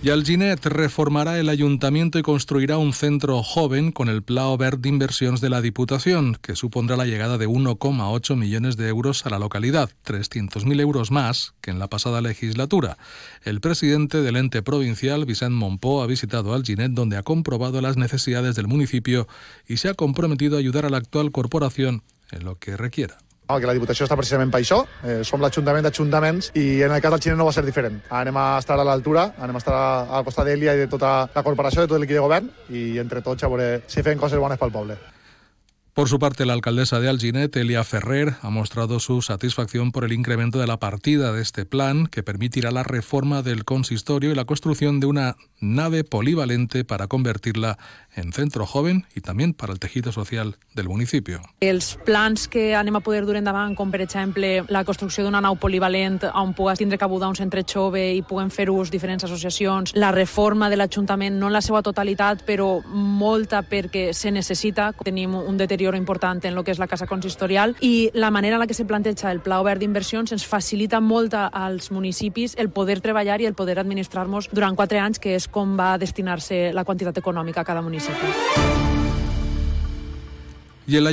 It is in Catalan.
Y Alginet reformará el ayuntamiento y construirá un centro joven con el Pla Verde de Inversiones de la Diputación, que supondrá la llegada de 1,8 millones de euros a la localidad, 300.000 euros más que en la pasada legislatura. El presidente del ente provincial, Vicent Monpó, ha visitado Alginet, donde ha comprobado las necesidades del municipio y se ha comprometido a ayudar a la actual corporación en lo que requiera. Que la Diputació està precisament per això. Eh, som l'Ajuntament d'Ajuntaments i en el cas del Xinès no va ser diferent. Anem a estar a l'altura, anem a estar al costat d'Elia i de tota la corporació, de tot l'equip de govern i entre tots a veure si fem coses bones pel poble. Por su parte, la alcaldesa de Alginet, Elia Ferrer, ha mostrado su satisfacción por el incremento de la partida de este plan, que permitirá la reforma del consistorio y la construcción de una nave polivalente para convertirla en centro joven i també per al teixit social del municipi. Els plans que anem a poder dur endavant, com per exemple la construcció d'una nau polivalent on pugues tindre cabuda un centre jove i puguen fer ús diferents associacions, la reforma de l'Ajuntament, no en la seva totalitat, però molta perquè se necessita. Tenim un deterioro important en el que és la casa consistorial i la manera en la que se planteja el Pla Obert d'Inversions ens facilita molt als municipis el poder treballar i el poder administrar-nos durant quatre anys, que és com va destinar-se la quantitat econòmica a cada municipi. Y el